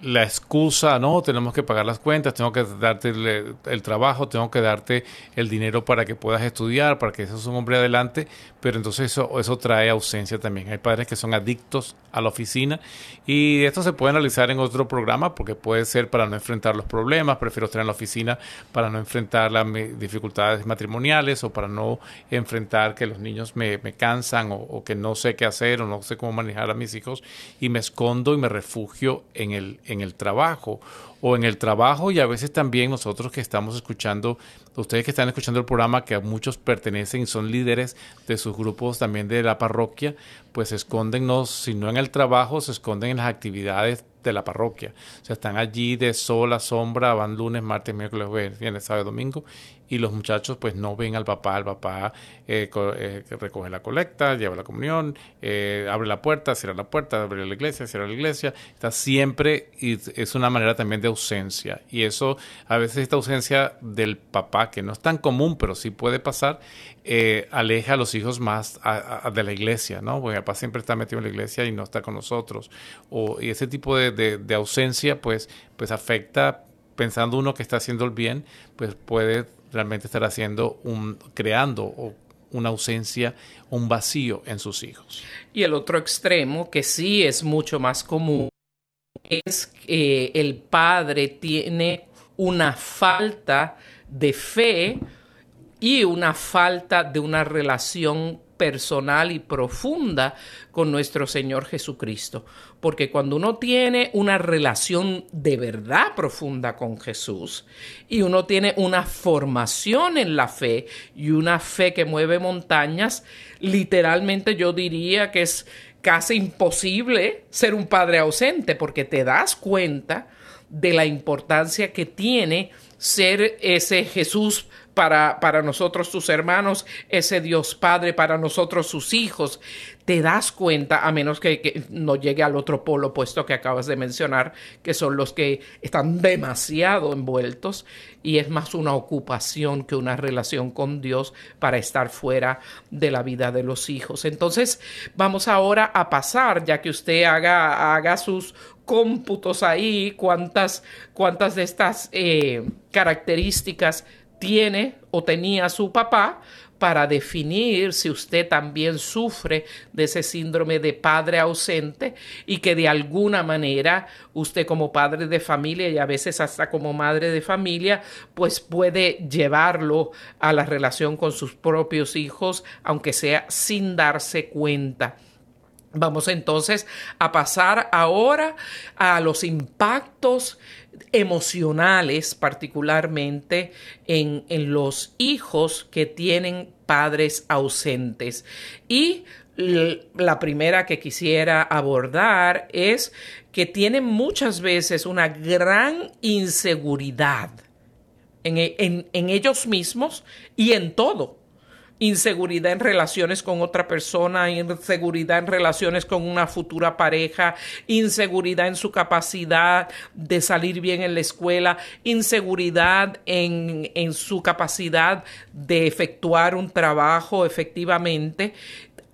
la excusa, no, tenemos que pagar las cuentas, tengo que darte el, trabajo, tengo que darte el dinero para que puedas estudiar, para que seas un hombre adelante, pero entonces eso, eso trae ausencia también. Hay padres que son adictos a la oficina y esto se puede analizar en otro programa porque puede ser para no enfrentar los problemas, prefiero estar en la oficina para no enfrentar las dificultades matrimoniales o para no enfrentar que los niños me, cansan o, o que no sé qué hacer o no sé cómo manejar a mis hijos y me escondo y me refugio en el en el trabajo o en el trabajo y a veces también nosotros que estamos escuchando, ustedes que están escuchando el programa, que a muchos pertenecen y son líderes de sus grupos también de la parroquia, pues esconden, no, si no en el trabajo, se esconden en las actividades de la parroquia. O sea, están allí de sol a sombra, van lunes, martes, miércoles, viernes, sábado, domingo y los muchachos pues no ven al papá, el papá eh, eh, recoge la colecta, lleva la comunión, eh, abre la puerta, cierra la puerta, abre la iglesia, cierra la iglesia, está siempre y es una manera también de ausencia y eso a veces esta ausencia del papá que no es tan común pero sí puede pasar aleja a los hijos más de la iglesia, ¿no? Porque el papá siempre está metido en la iglesia y no está con nosotros o y ese tipo de, de ausencia pues pues afecta pensando uno que está haciendo el bien, pues puede realmente estar haciendo un, creando una ausencia, un vacío en sus hijos. Y el otro extremo, que sí es mucho más común, es que el padre tiene una falta de fe y una falta de una relación personal y profunda con nuestro Señor Jesucristo. Porque cuando uno tiene una relación de verdad profunda con Jesús y uno tiene una formación en la fe y una fe que mueve montañas, literalmente yo diría que es casi imposible ser un padre ausente porque te das cuenta de la importancia que tiene ser ese Jesús para, para nosotros sus hermanos, ese Dios Padre para nosotros sus hijos. Te das cuenta, a menos que, no llegue al otro polo opuesto que acabas de mencionar, que son los que están demasiado envueltos y es más una ocupación que una relación con Dios para estar fuera de la vida de los hijos. Entonces, vamos ahora a pasar, ya que usted haga, haga sus cómputos ahí, cuántas, cuántas de estas eh, características tiene o tenía su papá para definir si usted también sufre de ese síndrome de padre ausente y que de alguna manera usted como padre de familia y a veces hasta como madre de familia pues puede llevarlo a la relación con sus propios hijos aunque sea sin darse cuenta. Vamos entonces a pasar ahora a los impactos emocionales, particularmente en, los hijos que tienen padres ausentes. Y La primera que quisiera abordar es que tienen muchas veces una gran inseguridad en, en ellos mismos y en todo inseguridad en relaciones con otra persona, inseguridad en relaciones con una futura pareja, inseguridad en su capacidad de salir bien en la escuela, inseguridad en, en su capacidad de efectuar un trabajo efectivamente,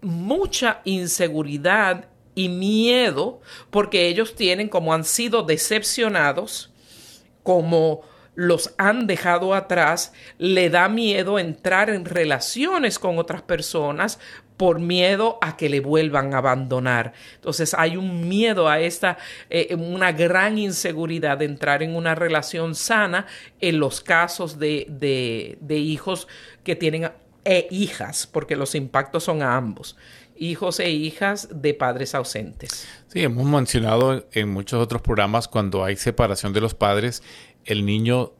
mucha inseguridad y miedo porque ellos tienen como han sido decepcionados, como los han dejado atrás, le da miedo entrar en relaciones con otras personas por miedo a que le vuelvan a abandonar. Entonces hay un miedo a esta, eh, una gran inseguridad de entrar en una relación sana en los casos de, de, hijos que tienen e hijas, porque los impactos son a ambos hijos e hijas de padres ausentes. Sí, hemos mencionado en muchos otros programas cuando hay separación de los padres, el niño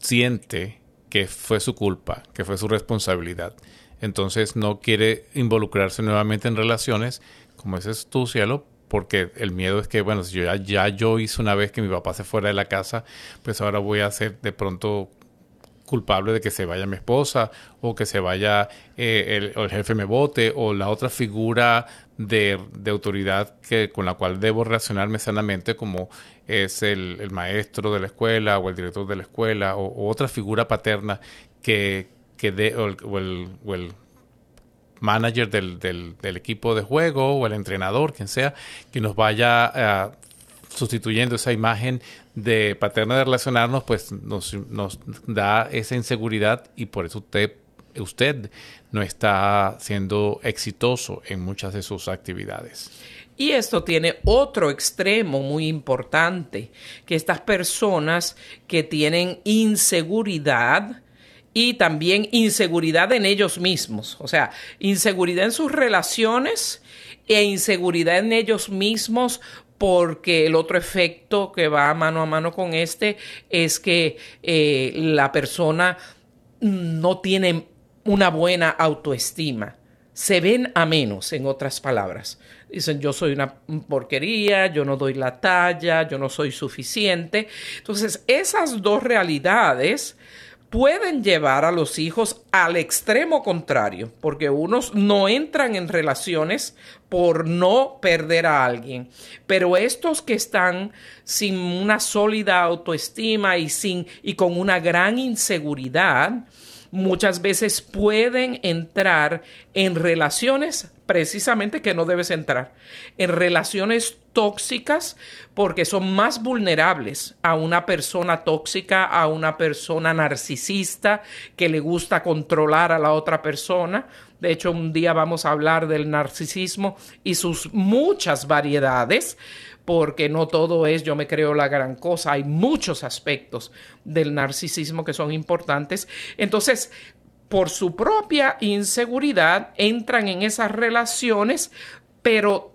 siente que fue su culpa, que fue su responsabilidad. Entonces no quiere involucrarse nuevamente en relaciones, como ese es tu cielo, porque el miedo es que, bueno, si yo ya, ya, yo hice una vez que mi papá se fuera de la casa, pues ahora voy a ser de pronto culpable de que se vaya mi esposa o que se vaya eh, el, el, jefe me vote o la otra figura de, de, autoridad que, con la cual debo relacionarme sanamente como es el, maestro de la escuela o el director de la escuela o, otra figura paterna que, que de, o, el, manager del, del, equipo de juego o el entrenador, quien sea, que nos vaya eh, sustituyendo esa imagen de paterna de relacionarnos, pues nos, nos da esa inseguridad y por eso usted usted no está siendo exitoso en muchas de sus actividades. Y esto tiene otro extremo muy importante, que estas personas que tienen inseguridad y también inseguridad en ellos mismos, o sea, inseguridad en sus relaciones e inseguridad en ellos mismos porque el otro efecto que va mano a mano con este es que eh, la persona no tiene una buena autoestima. Se ven a menos, en otras palabras. Dicen, yo soy una porquería, yo no doy la talla, yo no soy suficiente. Entonces, esas dos realidades pueden llevar a los hijos al extremo contrario, porque unos no entran en relaciones por no perder a alguien, pero estos que están sin una sólida autoestima y sin y con una gran inseguridad, muchas veces pueden entrar en relaciones precisamente que no debes entrar, en relaciones tóxicas porque son más vulnerables a una persona tóxica, a una persona narcisista que le gusta controlar a la otra persona. De hecho, un día vamos a hablar del narcisismo y sus muchas variedades, porque no todo es yo me creo la gran cosa, hay muchos aspectos del narcisismo que son importantes. Entonces, por su propia inseguridad entran en esas relaciones, pero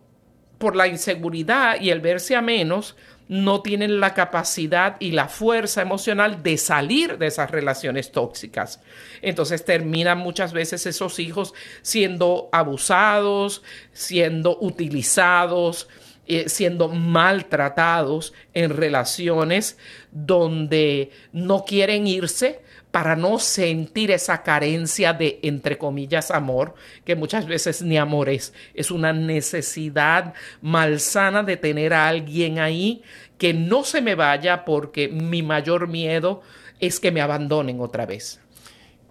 por la inseguridad y el verse a menos, no tienen la capacidad y la fuerza emocional de salir de esas relaciones tóxicas. Entonces terminan muchas veces esos hijos siendo abusados, siendo utilizados, eh, siendo maltratados en relaciones donde no quieren irse para no sentir esa carencia de, entre comillas, amor, que muchas veces ni amor es, es una necesidad malsana de tener a alguien ahí que no se me vaya porque mi mayor miedo es que me abandonen otra vez.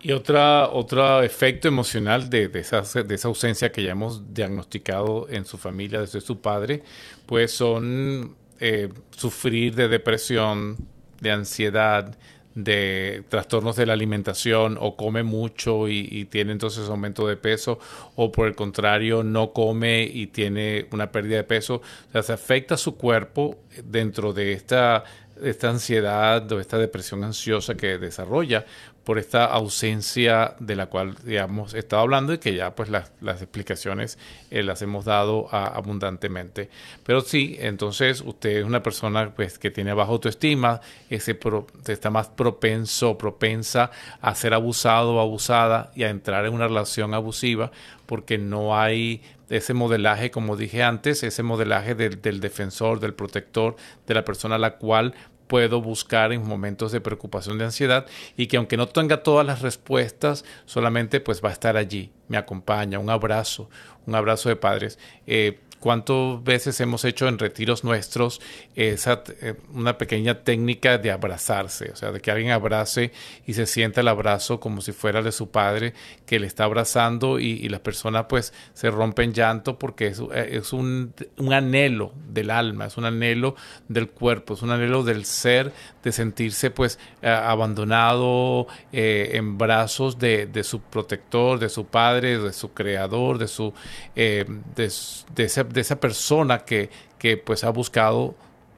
Y otra, otro efecto emocional de, de, esa, de, esa, ausencia que ya hemos diagnosticado en su familia desde su padre, pues son eh, sufrir de depresión, de ansiedad, de trastornos de la alimentación o come mucho y, tiene entonces aumento de peso o por el contrario no come y tiene una pérdida de peso. O sea, se afecta su cuerpo dentro de esta, esta ansiedad o esta depresión ansiosa que desarrolla por esta ausencia de la cual digamos estado hablando y que ya pues las, las explicaciones eh, las hemos dado abundantemente. Pero sí entonces usted es una persona pues que tiene baja autoestima ese está más propenso propensa a ser abusado o abusada y a entrar en una relación abusiva porque no hay ese modelaje, como dije antes, ese modelaje del, del defensor, del protector, de la persona a la cual puedo buscar en momentos de preocupación, de ansiedad y que aunque no tenga todas las respuestas, solamente pues va a estar allí, me acompaña, un abrazo, un abrazo de padres. Eh, ¿Cuántas veces hemos hecho en retiros nuestros esa, eh, una pequeña técnica de abrazarse? O sea, de que alguien abrace y se sienta el abrazo como si fuera de su padre que le está abrazando y, y las personas pues se rompen llanto porque es, eh, es un, un, anhelo del alma, es un anhelo del cuerpo, es un anhelo del ser, de sentirse pues eh, abandonado en brazos de, de, su protector, de su padre, de su creador, de, su, de, de ese de esa persona que, que pues ha buscado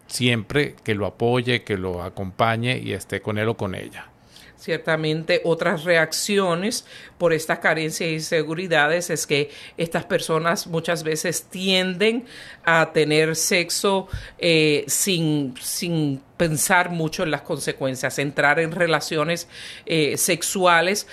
siempre que lo apoye, que lo acompañe y esté con él o con ella. Ciertamente otras reacciones por estas carencias y inseguridades es que estas personas muchas veces tienden a tener sexo eh, sin, sin pensar mucho en las consecuencias, entrar en relaciones eh, sexuales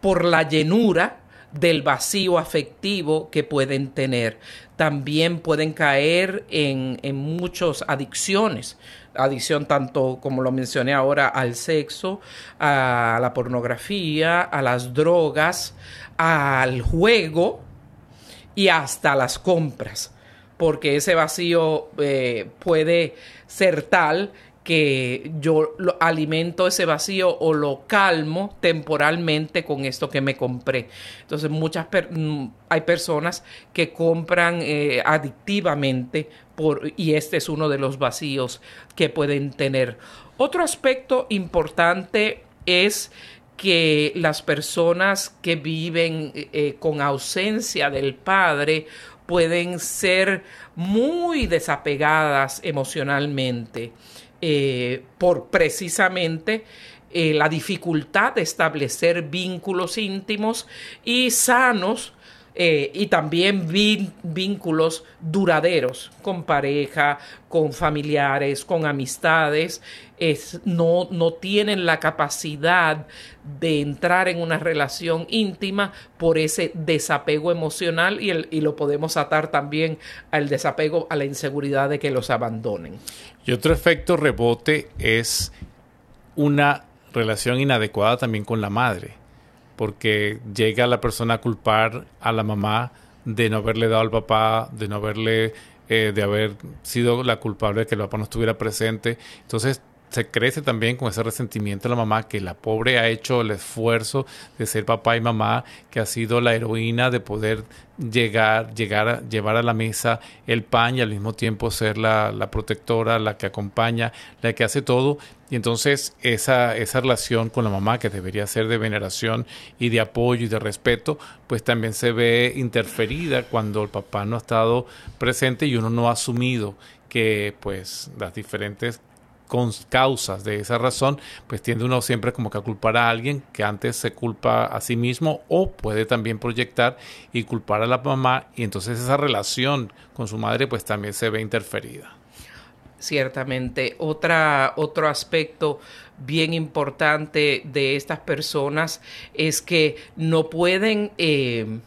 por la llenura del vacío afectivo que pueden tener. También pueden caer en, en muchas adicciones adicción tanto como lo mencioné ahora al sexo, a la pornografía, a las drogas, al juego y hasta las compras, porque ese vacío eh, puede ser tal que yo lo alimento ese vacío o lo calmo temporalmente con esto que me compré. Entonces muchas per hay personas que compran eh, adictivamente por, y este es uno de los vacíos que pueden tener. Otro aspecto importante es que las personas que viven eh, con ausencia del padre pueden ser muy desapegadas emocionalmente eh, por precisamente eh, la dificultad de establecer vínculos íntimos y sanos eh, y también vínculos duraderos con pareja, con familiares, con amistades, es, no, no tienen la capacidad de entrar en una relación íntima por ese desapego emocional y, el, y lo podemos atar también al desapego, a la inseguridad de que los abandonen. Y otro efecto rebote es una relación inadecuada también con la madre porque llega la persona a culpar a la mamá de no haberle dado al papá, de no haberle, eh, de haber sido la culpable de que el papá no estuviera presente. Entonces se crece también con ese resentimiento de la mamá, que la pobre ha hecho el esfuerzo de ser papá y mamá, que ha sido la heroína de poder llegar, llegar a llevar a la mesa el pan y al mismo tiempo ser la, la protectora, la que acompaña, la que hace todo. Y entonces esa, esa relación con la mamá, que debería ser de veneración y de apoyo y de respeto, pues también se ve interferida cuando el papá no ha estado presente y uno no ha asumido que pues las diferentes causas de esa razón, pues tiende uno siempre como que a culpar a alguien que antes se culpa a sí mismo o puede también proyectar y culpar a la mamá y entonces esa relación con su madre pues también se ve interferida. Ciertamente, Otra, otro aspecto bien importante de estas personas es que no pueden eh,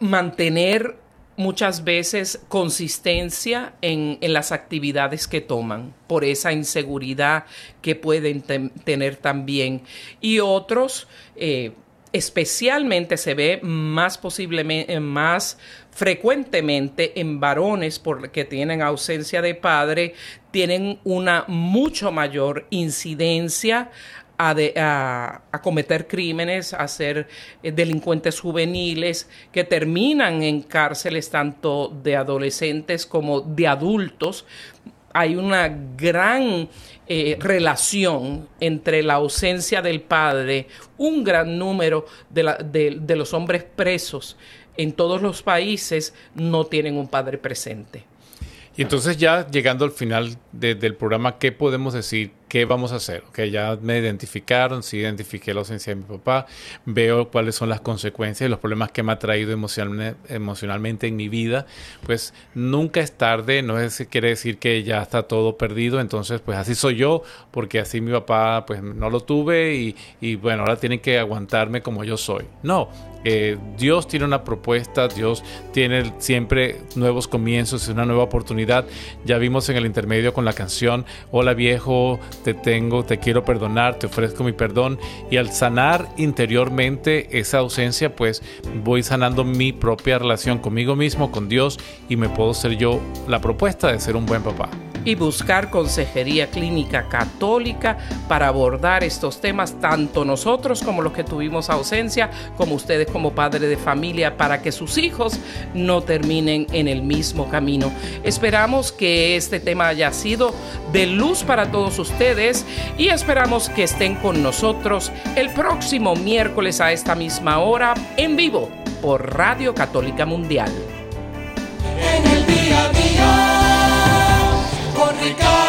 mantener muchas veces consistencia en, en, las actividades que toman por esa inseguridad que pueden tener también. Y otros eh, especialmente se ve más posiblemente más frecuentemente en varones porque tienen ausencia de padre tienen una mucho mayor incidencia a, cometer crímenes, a ser eh, delincuentes juveniles que terminan en cárceles tanto de adolescentes como de adultos. Hay una gran eh, relación entre la ausencia del padre, un gran número de, los hombres presos en todos los países no tienen un padre presente. Y entonces ya llegando al final de, del programa, ¿qué podemos decir? ¿Qué vamos a hacer? Ok, ya me identificaron, sí identifiqué la ausencia de mi papá, veo cuáles son las consecuencias y los problemas que me ha traído emocionalmente en mi vida, pues nunca es tarde, no es, quiere decir que ya está todo perdido, entonces pues así soy yo, porque así mi papá pues no lo tuve y, y bueno, ahora tienen que aguantarme como yo soy. No, eh, Dios tiene una propuesta, Dios tiene siempre nuevos comienzos, una nueva oportunidad. Ya vimos en el intermedio con la canción, hola viejo, te tengo, te quiero perdonar, te ofrezco mi perdón. Y al sanar interiormente esa ausencia, pues voy sanando mi propia relación conmigo mismo, con Dios, y me puedo ser yo la propuesta de ser un buen papá y buscar consejería clínica católica para abordar estos temas, tanto nosotros como los que tuvimos ausencia, como ustedes como padres de familia, para que sus hijos no terminen en el mismo camino. Esperamos que este tema haya sido de luz para todos ustedes y esperamos que estén con nosotros el próximo miércoles a esta misma hora en vivo por Radio Católica Mundial. En el día a día, con Ricardo.